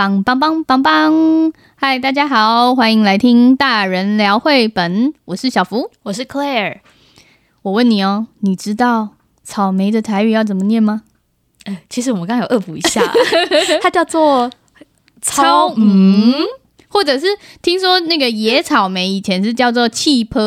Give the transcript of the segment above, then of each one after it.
棒棒棒棒棒！嗨，大家好，欢迎来听大人聊绘本。我是小福，我是 Claire。我问你哦，你知道草莓的台语要怎么念吗？呃，其实我们刚刚有恶补一下，它叫做超嗯，或者是听说那个野草莓以前是叫做气泡，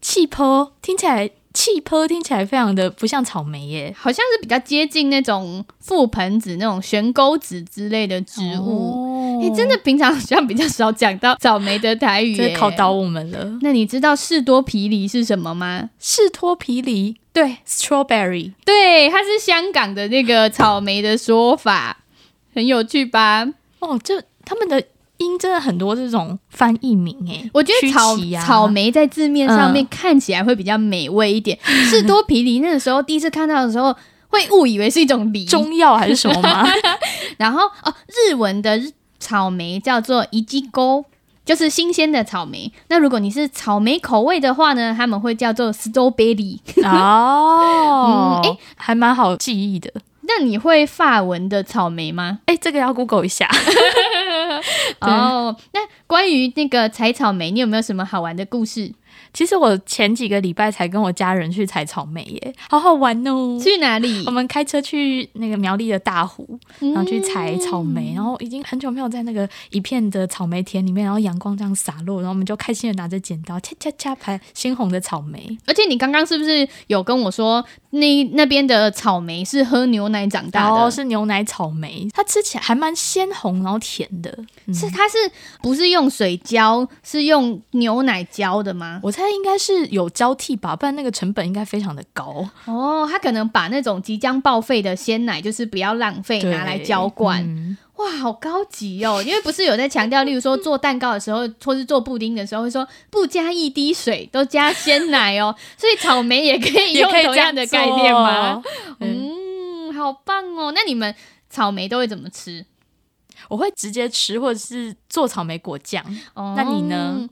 气泡听起来。气泡听起来非常的不像草莓耶，好像是比较接近那种覆盆子、那种悬钩子之类的植物。哎、哦欸，真的平常好像比较少讲到草莓的台语耶，考倒我们了。那你知道士多啤梨是什么吗？士多啤梨，对，strawberry，对，它是香港的那个草莓的说法，很有趣吧？哦，这他们的。音真的很多这种翻译名哎，我觉得草、啊、草莓在字面上面看起来会比较美味一点。士、嗯、多啤梨那个时候第一次看到的时候，会误以为是一种梨中药还是什么吗？然后哦，日文的草莓叫做いちご，就是新鲜的草莓。那如果你是草莓口味的话呢，他们会叫做 strawberry 哦，哎、嗯欸，还蛮好记忆的。 那你会发文的草莓吗？哎、欸，这个要 Google 一下。哦，oh, 那关于那个采草莓，你有没有什么好玩的故事？其实我前几个礼拜才跟我家人去采草莓耶，好好玩哦！去哪里？我们开车去那个苗栗的大湖，然后去采草莓，嗯、然后已经很久没有在那个一片的草莓田里面，然后阳光这样洒落，然后我们就开心的拿着剪刀，恰恰恰拍鲜红的草莓。而且你刚刚是不是有跟我说，那那边的草莓是喝牛奶长大的？哦，是牛奶草莓，它吃起来还蛮鲜红，然后甜的。嗯、是它是不是用水浇，是用牛奶浇的吗？我猜。它应该是有交替吧，不然那个成本应该非常的高哦。他可能把那种即将报废的鲜奶，就是不要浪费，拿来浇灌。嗯、哇，好高级哦！因为不是有在强调，例如说做蛋糕的时候，或是做布丁的时候，会说不加一滴水，都加鲜奶哦。所以草莓也可以用同样的概念吗？嗯，嗯，好棒哦。那你们草莓都会怎么吃？我会直接吃，或者是做草莓果酱。哦、那你呢？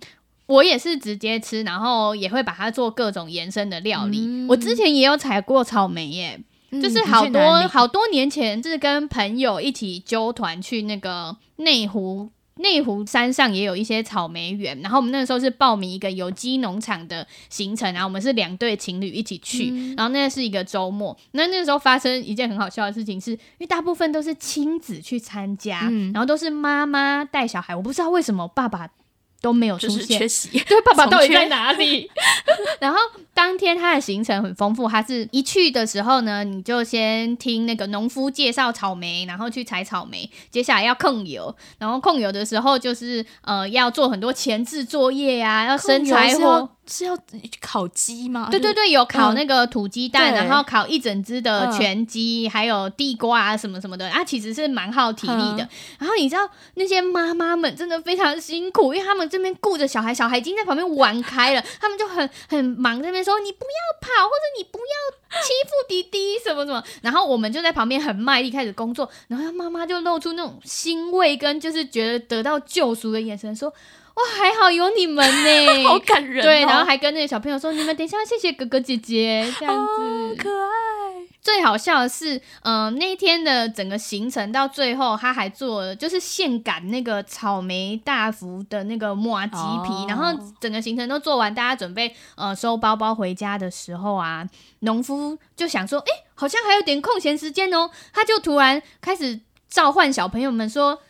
我也是直接吃，然后也会把它做各种延伸的料理。嗯、我之前也有采过草莓耶，嗯、就是好多好多年前，就是跟朋友一起揪团去那个内湖，内湖山上也有一些草莓园。然后我们那个时候是报名一个有机农场的行程，然后我们是两对情侣一起去。嗯、然后那是一个周末，那那个时候发生一件很好笑的事情是，是因为大部分都是亲子去参加，嗯、然后都是妈妈带小孩。我不知道为什么爸爸。都没有出现，缺席。对，爸爸到底在哪里？然后当天他的行程很丰富，他是一去的时候呢，你就先听那个农夫介绍草莓，然后去采草莓。接下来要控油，然后控油的时候就是呃要做很多前置作业呀、啊，要生柴火。是要烤鸡吗？对对对，有烤那个土鸡蛋，嗯、然后烤一整只的全鸡，嗯、还有地瓜啊什么什么的啊，其实是蛮耗体力的。嗯、然后你知道那些妈妈们真的非常辛苦，因为他们这边顾着小孩，小孩已经在旁边玩开了，他们就很很忙，这边说你不要跑，或者你不要欺负弟弟什么什么。然后我们就在旁边很卖力开始工作，然后妈妈就露出那种欣慰跟就是觉得得到救赎的眼神，说。哇，还好有你们呢，好感人哦。对，然后还跟那个小朋友说：“你们等一下，谢谢哥哥姐姐。”这样子，好可爱。最好笑的是，嗯、呃，那一天的整个行程到最后，他还做了就是现擀那个草莓大福的那个麻糬皮，哦、然后整个行程都做完，大家准备呃收包包回家的时候啊，农夫就想说：“哎，好像还有点空闲时间哦。”他就突然开始召唤小朋友们说。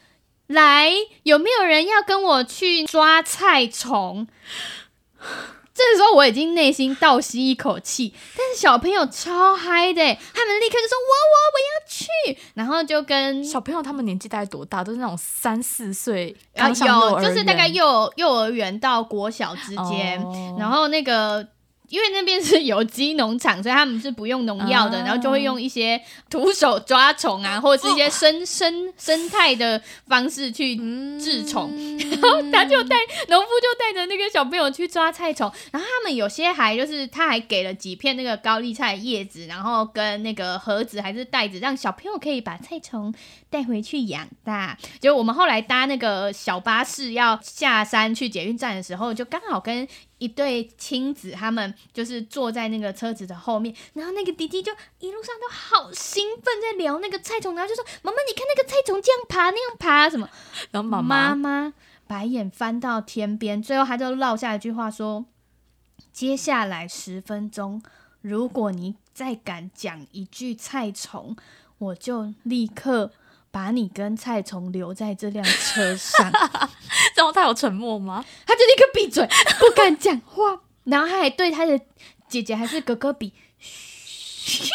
来，有没有人要跟我去抓菜虫？这时候我已经内心倒吸一口气，但是小朋友超嗨的，他们立刻就说：“我我我要去！”然后就跟小朋友他们年纪大概多大？都是那种三四岁，啊，有就是大概幼幼儿园到国小之间，哦、然后那个。因为那边是有机农场，所以他们是不用农药的，然后就会用一些徒手抓虫啊，或者是一些生生生态的方式去治虫。然后他就带农夫就带着那个小朋友去抓菜虫，然后他们有些还就是他还给了几片那个高丽菜叶子，然后跟那个盒子还是袋子，让小朋友可以把菜虫带回去养大。结果我们后来搭那个小巴士要下山去捷运站的时候，就刚好跟。一对亲子，他们就是坐在那个车子的后面，然后那个弟弟就一路上都好兴奋，在聊那个菜虫，然后就说：“妈妈，你看那个菜虫这样爬那样爬什么？”然后妈妈妈妈白眼翻到天边，最后他就落下一句话说：“接下来十分钟，如果你再敢讲一句菜虫，我就立刻。”把你跟蔡崇留在这辆车上，然后他有沉默吗？他就立刻闭嘴，不敢讲话。然后他还对他的姐姐还是哥哥比嘘，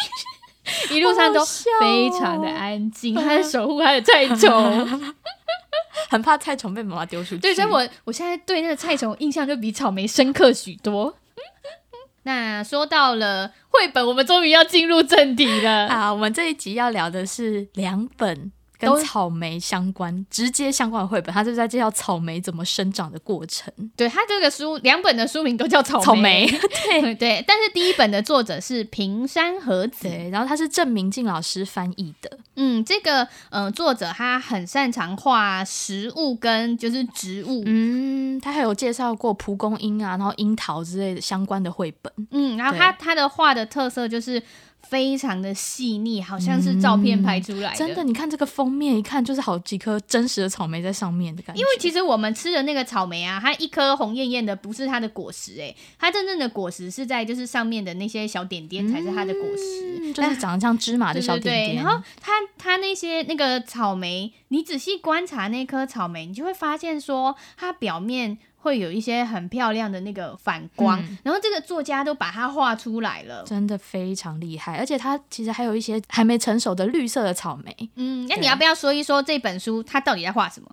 一路上都非常的安静，他在守护他的蔡崇，很怕蔡崇被妈妈丢出去。对，所以我我现在对那个蔡崇印象就比草莓深刻许多。那说到了绘本，我们终于要进入正题了啊！我们这一集要聊的是两本。跟草莓相关、直接相关的绘本，它就是在介绍草莓怎么生长的过程。对，它这个书两本的书名都叫草莓。草莓，对 对。但是第一本的作者是平山和子，对，然后他是郑明静老师翻译的。嗯，这个嗯、呃、作者他很擅长画食物跟就是植物。嗯，他还有介绍过蒲公英啊，然后樱桃之类的相关的绘本。嗯，然后他他的画的特色就是。非常的细腻，好像是照片拍出来的。嗯、真的，你看这个封面，一看就是好几颗真实的草莓在上面的感觉。因为其实我们吃的那个草莓啊，它一颗红艳艳的，不是它的果实，哎，它真正的果实是在就是上面的那些小点点才是它的果实，嗯、就是长得像芝麻的小点点。对对对，然后它它那些那个草莓，你仔细观察那颗草莓，你就会发现说它表面。会有一些很漂亮的那个反光，嗯，然后这个作家都把它画出来了，真的非常厉害。而且它其实还有一些还没成熟的绿色的草莓。嗯，那你要不要说一说这本书它到底在画什么？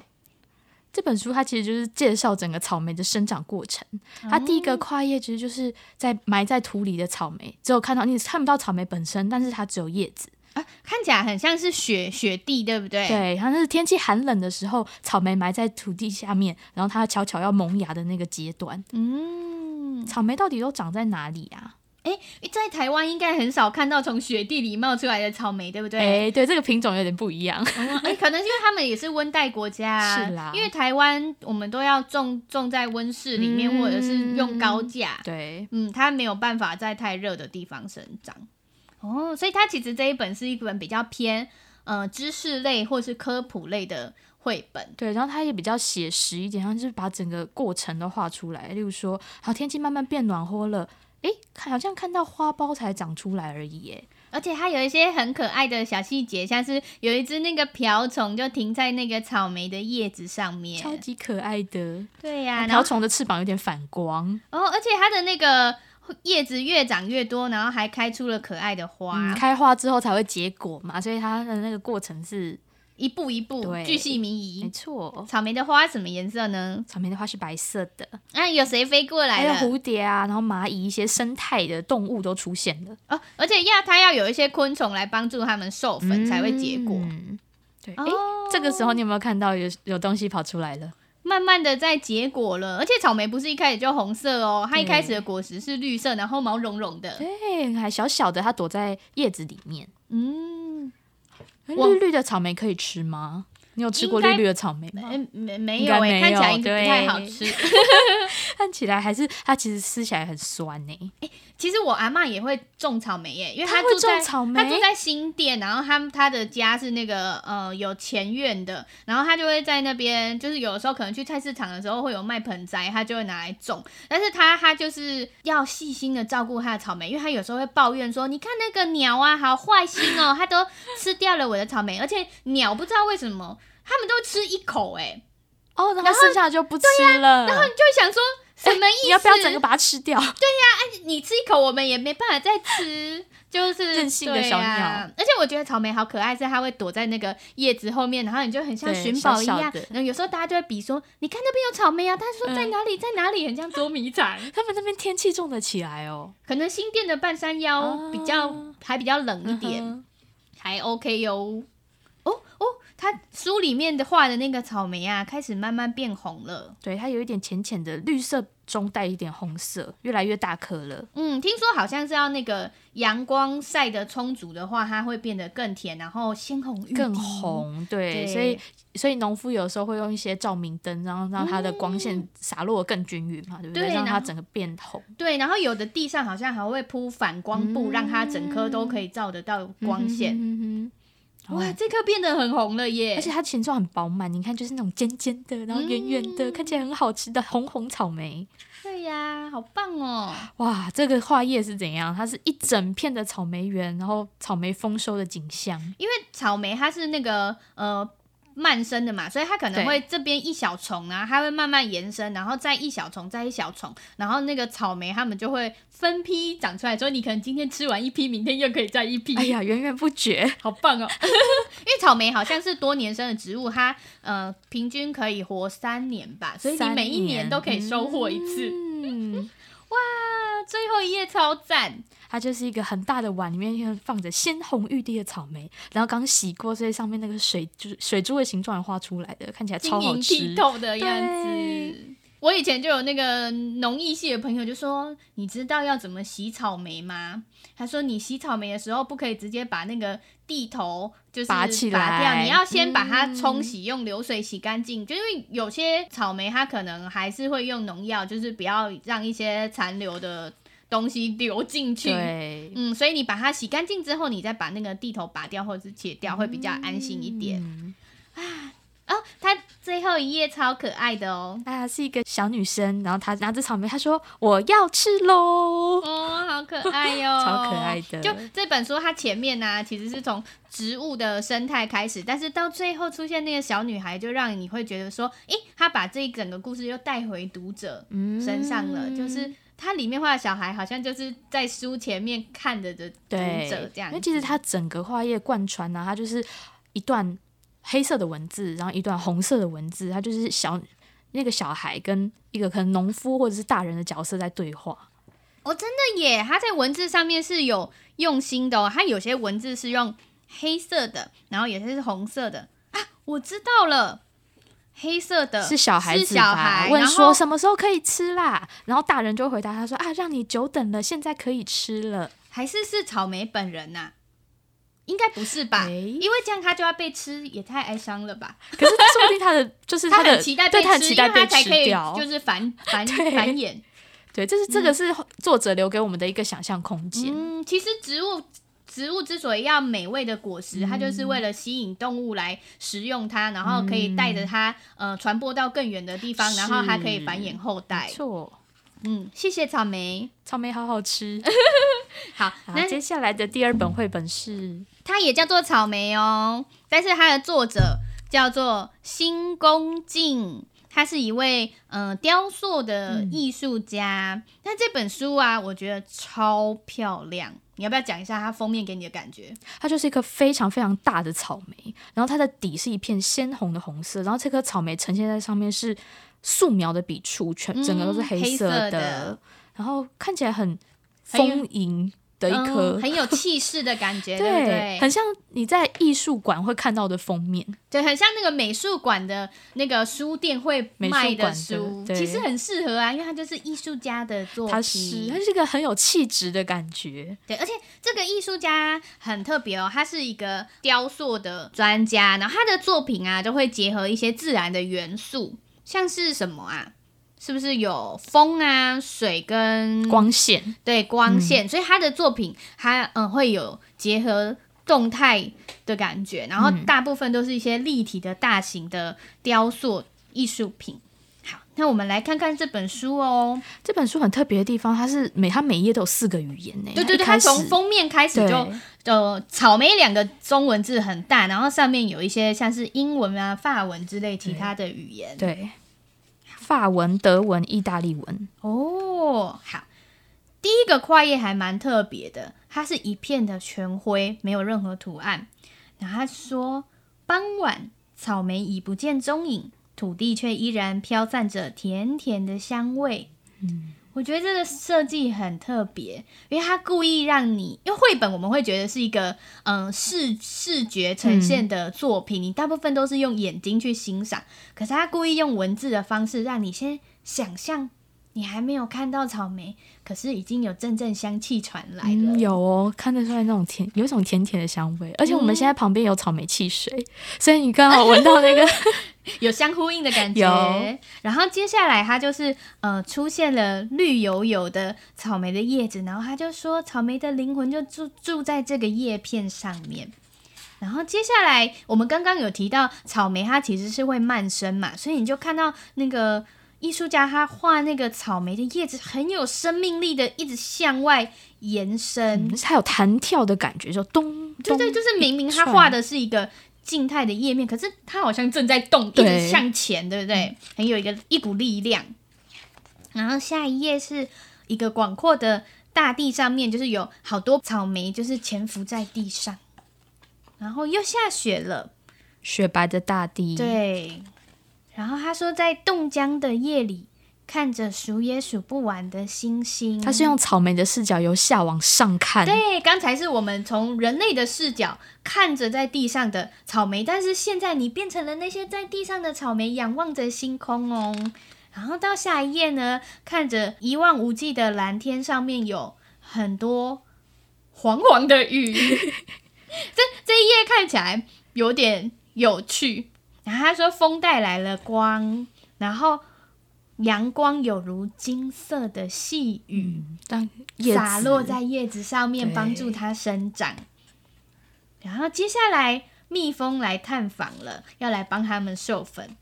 这本书它其实就是介绍整个草莓的生长过程。它第一个跨页其实就是在埋在土里的草莓，只有看到你看不到草莓本身，但是它只有叶子。啊，看起来很像是雪雪地，对不对？对，它是天气寒冷的时候，草莓埋在土地下面，然后它悄悄要萌芽的那个阶段。嗯，草莓到底都长在哪里啊？哎，在台湾应该很少看到从雪地里冒出来的草莓，对不对？哎，对，这个品种有点不一样。哎、嗯，可能是因为他们也是温带国家，是啦。因为台湾我们都要种种在温室里面，嗯、或者是用高架。对，嗯，它没有办法在太热的地方生长。哦，所以它其实这一本是一本比较偏呃知识类或是科普类的绘本，对，然后它也比较写实一点，然后就是把整个过程都画出来。例如说，好，天气慢慢变暖和了，诶，看好像看到花苞才长出来而已，诶，而且它有一些很可爱的小细节，像是有一只那个瓢虫就停在那个草莓的叶子上面，超级可爱的。对呀、啊，瓢虫的翅膀有点反光哦，而且它的那个。叶子越长越多，然后还开出了可爱的花。嗯、开花之后才会结果嘛，所以它的那个过程是一步一步，巨细靡遗。没错。草莓的花什么颜色呢？草莓的花是白色的。啊，有谁飞过来了？还有蝴蝶啊，然后蚂蚁，一些生态的动物都出现了。哦，而且要它要有一些昆虫来帮助它们授粉，才会结果。嗯、对，哎、哦，这个时候你有没有看到有有东西跑出来了？慢慢的在结果了，而且草莓不是一开始就红色哦，它一开始的果实是绿色，然后毛茸茸的，对，还小小的，它躲在叶子里面。嗯，绿绿的草莓可以吃吗？你有吃过绿绿的草莓吗？没没没有哎，看起来应该不太好吃。看起来还是它其实吃起来很酸呢。哎，其实我阿嬷也会种草莓耶，因为她住在她住在新店，然后她她的家是那个呃有前院的，然后她就会在那边，就是有的时候可能去菜市场的时候会有卖盆栽，她就会拿来种。但是她她就是要细心的照顾她的草莓，因为她有时候会抱怨说，你看那个鸟啊，好坏心哦，它都吃掉了我的草莓，而且鸟不知道为什么。他们都吃一口哎、欸，哦，然后剩下就不吃了。然后你就会想说，什么意思？你要不要整个把它吃掉？对呀、啊，哎，你吃一口，我们也没办法再吃，就是任性的小鸟、啊。而且我觉得草莓好可爱，是它会躲在那个叶子后面，然后你就很像寻宝一样。小小然后有时候大家就会比说，你看那边有草莓啊，他说在哪里，在哪里，很像捉迷藏。他们那边天气种得起来哦，可能新店的半山腰比较、啊、还比较冷一点，啊、还 OK 哟。它书里面的画的那个草莓啊，开始慢慢变红了。对，它有一点浅浅的绿色中带一点红色，越来越大颗了。嗯，听说好像是要那个阳光晒得充足的话，它会变得更甜，然后鲜红欲滴。更红，对，对，所以所以农夫有时候会用一些照明灯，然后让它的光线洒落更均匀嘛，嗯、对不对？对，让它整个变红。对，然后有的地上好像还会铺反光布，嗯、让它整颗都可以照得到光线。嗯哼。哇，这颗变得很红了耶！而且它形状很饱满，你看就是那种尖尖的，然后圆圆的，嗯、看起来很好吃的红红草莓。对呀，好棒哦！哇，这个画页是怎样？它是一整片的草莓园，然后草莓丰收的景象。因为草莓它是那个呃。慢生的嘛，所以它可能会这边一小丛啊，它会慢慢延伸，然后再一小丛，再一小丛，然后那个草莓它们就会分批长出来，所以你可能今天吃完一批，明天又可以再一批。哎呀，源源不绝，好棒哦！因为草莓好像是多年生的植物，它呃平均可以活三年吧，所以你每一年都可以收获一次。嗯，哇，最后一页超赞。它就是一个很大的碗，里面放着鲜红欲滴的草莓，然后刚洗过，所以上面那个水就是水珠的形状画出来的，看起来超好吃，透的样子。我以前就有那个农艺系的朋友就说：“你知道要怎么洗草莓吗？”他说：“你洗草莓的时候不可以直接把那个地头就是拔起来，你要先把它冲洗，用流水洗干净。就因为有些草莓它可能还是会用农药，就是不要让一些残留的东西流进去。对，嗯，所以你把它洗干净之后，你再把那个地头拔掉或者是切掉，会比较安心一点。嗯”啊。哦，它最后一页超可爱的哦！啊，是一个小女生，然后她拿着草莓，她说：“我要吃喽！”哦，好可爱哟、哦，超可爱的。就这本书，它前面呢、啊，其实是从植物的生态开始，但是到最后出现那个小女孩，就让你会觉得说，诶，她把这一整个故事又带回读者身上了。嗯、就是它里面画的小孩，好像就是在书前面看着的读者这样。因为其实它整个画页贯穿啊，它就是一段。黑色的文字，然后一段红色的文字，它就是小那个小孩跟一个可能农夫或者是大人的角色在对话。哦，真的耶！他在文字上面是有用心的哦。他有些文字是用黑色的，然后有些是红色的啊。我知道了，黑色的是小孩子，是小孩问说什么时候可以吃啦，然后大人就回答他说啊，让你久等了，现在可以吃了。还是是草莓本人呐、啊？应该不是吧？欸、因为这样他就要被吃，也太哀伤了吧？可是说不定他的就是他的期待被吃，他期待被吃掉，就是繁繁 繁衍。对，这是这个是作者留给我们的一个想象空间。嗯，其实植物植物之所以要美味的果实，嗯、它就是为了吸引动物来食用它，然后可以带着它呃传播到更远的地方，然后还可以繁衍后代。错。嗯，谢谢草莓，草莓好好吃。好，好，那接下来的第二本绘本是，它也叫做草莓哦，但是它的作者叫做新宫静，他是一位嗯、呃、雕塑的艺术家。那、嗯、这本书啊，我觉得超漂亮。你要不要讲一下它封面给你的感觉？它就是一颗非常非常大的草莓，然后它的底是一片鲜红的红色，然后这颗草莓呈现在上面是。素描的笔触，全整个都是黑色的，嗯、黑色的，然后看起来很丰盈的一颗，很，很有气势的感觉，对，对不对？很像你在艺术馆会看到的封面，对，很像那个美术馆的那个书店会卖的书，的其实很适合啊，因为它就是艺术家的作品，它是，它是一个很有气质的感觉，对，而且这个艺术家很特别哦，他是一个雕塑的专家，然后他的作品啊，都会结合一些自然的元素。像是什么啊？是不是有风啊、水跟光线？对，光线。嗯、所以他的作品，还嗯会有结合动态的感觉，然后大部分都是一些立体的大型的雕塑艺术品。好，那我们来看看这本书哦。这本书很特别的地方，它是每它每页都有四个语言呢。对对对，它从封面开始就呃草莓两个中文字很大，然后上面有一些像是英文啊、法文之类其他的语言。对。对法文、德文、意大利文哦，好，第一个跨页还蛮特别的，它是一片的全灰，没有任何图案。然后他说，傍晚，草莓已不见踪影，土地却依然飘散着甜甜的香味。嗯，我觉得这个设计很特别，因为他故意让你，因为绘本我们会觉得是一个嗯视视觉呈现的作品，嗯，你大部分都是用眼睛去欣赏，可是他故意用文字的方式让你先想象，你还没有看到草莓，可是已经有阵阵香气传来了。嗯，有哦，看得出来那种甜，有一种甜甜的香味，而且我们现在旁边有草莓汽水，嗯，所以你刚好闻到那个。有相呼应的感觉，然后接下来它就是呃出现了绿油油的草莓的叶子，然后他就说草莓的灵魂就住住在这个叶片上面。然后接下来我们刚刚有提到草莓它其实是会蔓生嘛，所以你就看到那个艺术家他画那个草莓的叶子很有生命力的一直向外延伸，嗯、还有弹跳的感觉，就咚，咚，对对，就是明明他画的是一个。静态的页面，可是它好像正在动，一直向前，对不对？很有一个一股力量。然后下一页是一个广阔的大地上面，就是有好多草莓，就是潜伏在地上。然后又下雪了，雪白的大地。对。然后他说，在冻僵的夜里。看着数也数不完的星星，他是用草莓的视角由下往上看。对，刚才是我们从人类的视角看着在地上的草莓，但是现在你变成了那些在地上的草莓，仰望着星空哦。然后到下一页呢，看着一望无际的蓝天，上面有很多黄黄的雨。这这一页看起来有点有趣。然后他说，风带来了光，然后。阳光有如金色的细雨，嗯、洒落在叶子上面，帮助它生长。然后接下来，蜜蜂来探访了，要来帮他们授粉。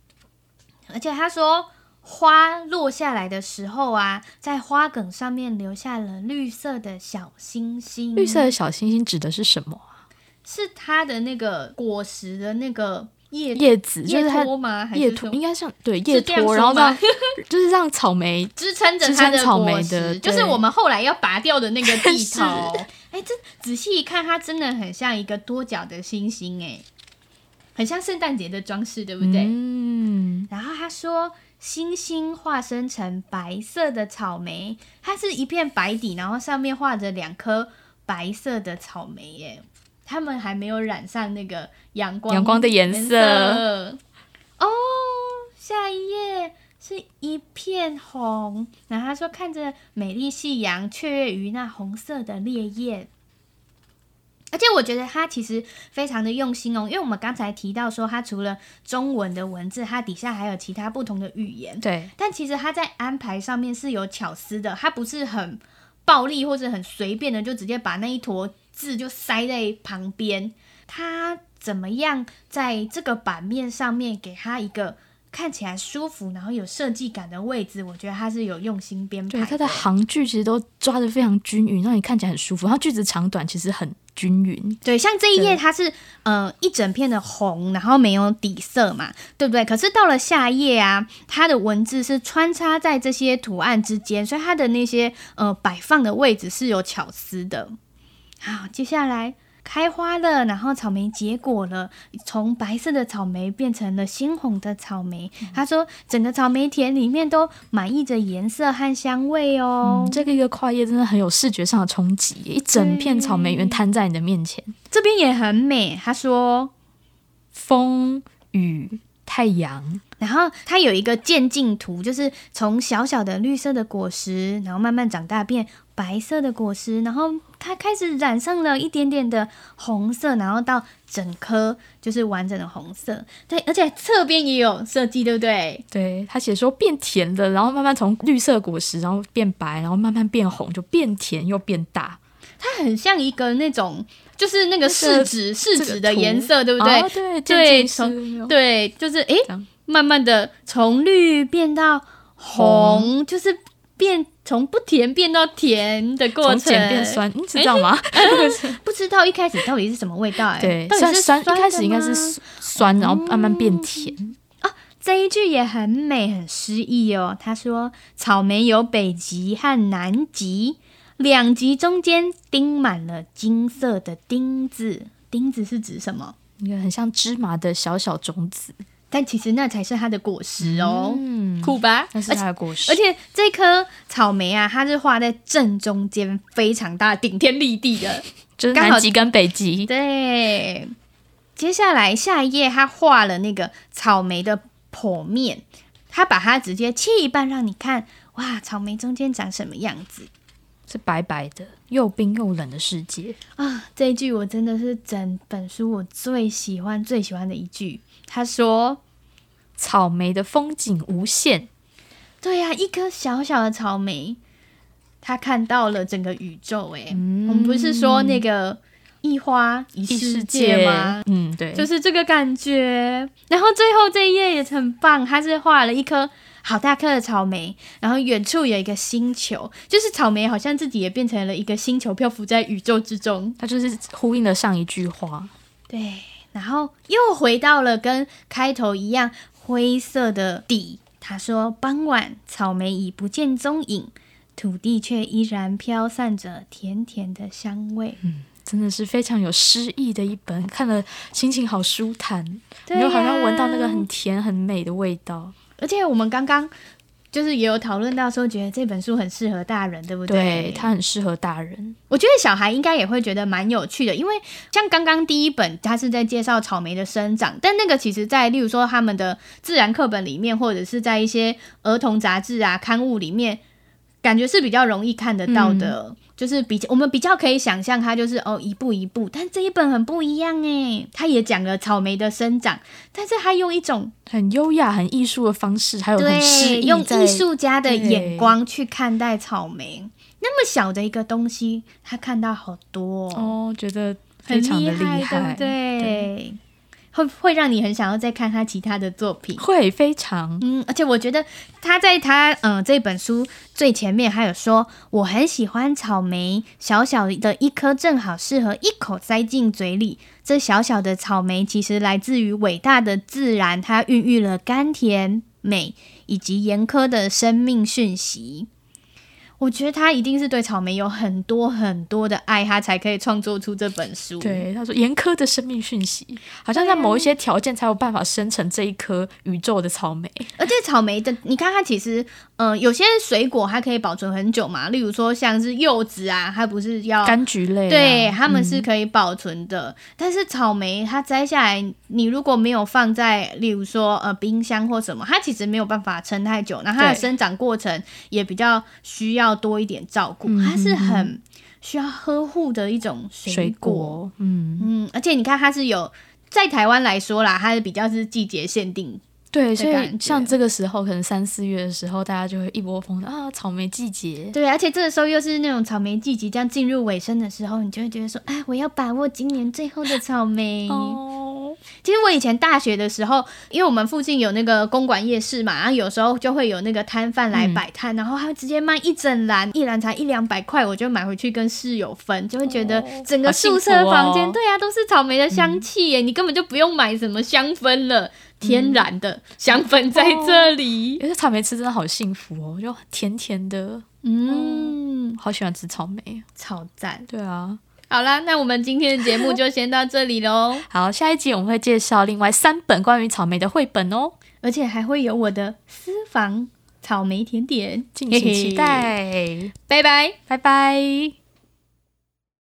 而且他说，花落下来的时候啊，在花梗上面留下了绿色的小星星。绿色的小星星指的是什么啊？是它的那个果实的那个。叶叶子就是它叶托，应该像对叶托，然后让就是让草莓 支撑着它的果实，就是我们后来要拔掉的那个 地头。哎、欸，这仔细一看，它真的很像一个多角的星星，哎，很像圣诞节的装饰，对不对？嗯。然后他说，星星化身成白色的草莓，它是一片白底，然后上面画着两颗白色的草莓，耶。他们还没有染上那个阳光阳光的颜色哦。下一页是一片红，然后他说看着美丽夕阳雀跃于那红色的烈焰，而且我觉得他其实非常的用心哦，因为我们刚才提到说他除了中文的文字，他底下还有其他不同的语言，对，但其实他在安排上面是有巧思的，他不是很暴力或者很随便的就直接把那一坨。字就塞在旁边，他怎么样在这个版面上面给他一个看起来舒服，然后有设计感的位置？我觉得他是有用心编排的。对，他的行距其实都抓的非常均匀，让你看起来很舒服。然后句子长短其实很均匀。对，像这一页它是呃一整片的红，然后没有底色嘛，对不对？可是到了下一页啊，它的文字是穿插在这些图案之间，所以它的那些呃摆放的位置是有巧思的。好，接下来开花了，然后草莓结果了，从白色的草莓变成了鲜红的草莓。嗯、他说，整个草莓田里面都满溢着颜色和香味哦。嗯、这个一个跨页真的很有视觉上的冲击，一整片草莓园摊在你的面前。这边也很美。他说，风雨太阳，然后它有一个渐进图，就是从小小的绿色的果实，然后慢慢长大变白色的果实，然后。它开始染上了一点点的红色，然后到整颗就是完整的红色。对，而且侧边也有设计，对不对？对，他写说变甜了，然后慢慢从绿色果实，然后变白，然后慢慢变红，就变甜又变大。它很像一个那种，就是那个试纸试纸的颜色，对不对？哦、对对，从对，就是诶，慢慢的从绿变到红，红就是。变从不甜变到甜的过程，从碱变酸，你知道吗？不知道一开始到底是什么味道哎、欸。对，酸酸，一开始应该是酸，然后慢慢变甜。啊、哦，这一句也很美，很诗意哦。他说：“草莓有北极和南极，两极中间钉满了金色的钉子。钉子是指什么？一个很像芝麻的小小种子。”但其实那才是它的果实哦，嗯，酷吧？那是它的果实。而且这颗草莓啊，它是画在正中间，非常大，顶天立地的，就是南极跟北极。对。接下来下一页，他画了那个草莓的剖面，他把它直接切一半让你看，哇，草莓中间长什么样子？是白白的，又冰又冷的世界啊！这一句我真的是整本书我最喜欢最喜欢的一句。他说：“草莓的风景无限。”对呀、啊，一颗小小的草莓，他看到了整个宇宙。哎、嗯，我们不是说那个一花一世界吗？嗯，对，就是这个感觉。然后最后这一页也很棒，他是画了一颗。好大颗的草莓，然后远处有一个星球，就是草莓好像自己也变成了一个星球，漂浮在宇宙之中。它就是呼应了上一句话。对，然后又回到了跟开头一样灰色的底。他说：“傍晚，草莓已不见踪影，土地却依然飘散着甜甜的香味。”嗯，真的是非常有诗意的一本，看了心情好舒坦，又好像闻到那个很甜很美的味道。而且我们刚刚就是也有讨论到说，觉得这本书很适合大人，对不对？对，它很适合大人。我觉得小孩应该也会觉得蛮有趣的，因为像刚刚第一本，它是在介绍草莓的生长，但那个其实在例如说他们的自然课本里面，或者是在一些儿童杂志啊、刊物里面，感觉是比较容易看得到的。嗯就是比较，我们比较可以想象它就是哦一步一步，但这一本很不一样诶，它也讲了草莓的生长，但是它用一种很优雅、很艺术的方式，还有很诗，用艺术家的眼光去看待草莓。那么小的一个东西，他看到好多哦，哦觉得非常的厉害，很厉害，对不对？对会会让你很想要再看他其他的作品，会非常嗯，而且我觉得他在他嗯这本书最前面还有说，我很喜欢草莓，小小的一颗正好适合一口塞进嘴里。这小小的草莓其实来自于伟大的自然，它孕育了甘甜、美以及严苛的生命讯息。我觉得他一定是对草莓有很多很多的爱，他才可以创作出这本书。对，他说严苛的生命讯息，好像在某一些条件才有办法生成这一颗宇宙的草莓。而且草莓的，你看它其实，嗯、呃，有些水果它可以保存很久嘛，例如说像是柚子啊，它不是要柑橘类、啊，对，它们是可以保存的。嗯、但是草莓它摘下来，你如果没有放在，例如说呃冰箱或什么，它其实没有办法撑太久。那它的生长过程也比较需要。多一点照顾，它是很需要呵护的一种水果。嗯嗯，而且你看，它是有在台湾来说啦，它是比较是季节限定。对，所以像这个时候，可能三四月的时候，大家就会一窝蜂的啊，草莓季节。对，而且这个时候又是那种草莓季即将进入尾声的时候，你就会觉得说，哎，我要把握今年最后的草莓。哦，其实我以前大学的时候，因为我们附近有那个公馆夜市嘛，然后有时候就会有那个摊贩来摆摊，嗯、然后他会直接卖一整篮，一篮才一两百块，我就买回去跟室友分，就会觉得整个宿舍房间，哦、对啊，都是草莓的香气耶，嗯、你根本就不用买什么香氛了。天然的香氛在这里，而且、草莓吃真的好幸福哦，就甜甜的，嗯，好喜欢吃草莓，超赞。对啊，好啦，那我们今天的节目就先到这里喽。好，下一集我们会介绍另外三本关于草莓的绘本哦，而且还会有我的私房草莓甜点，敬请期待。拜拜，拜拜。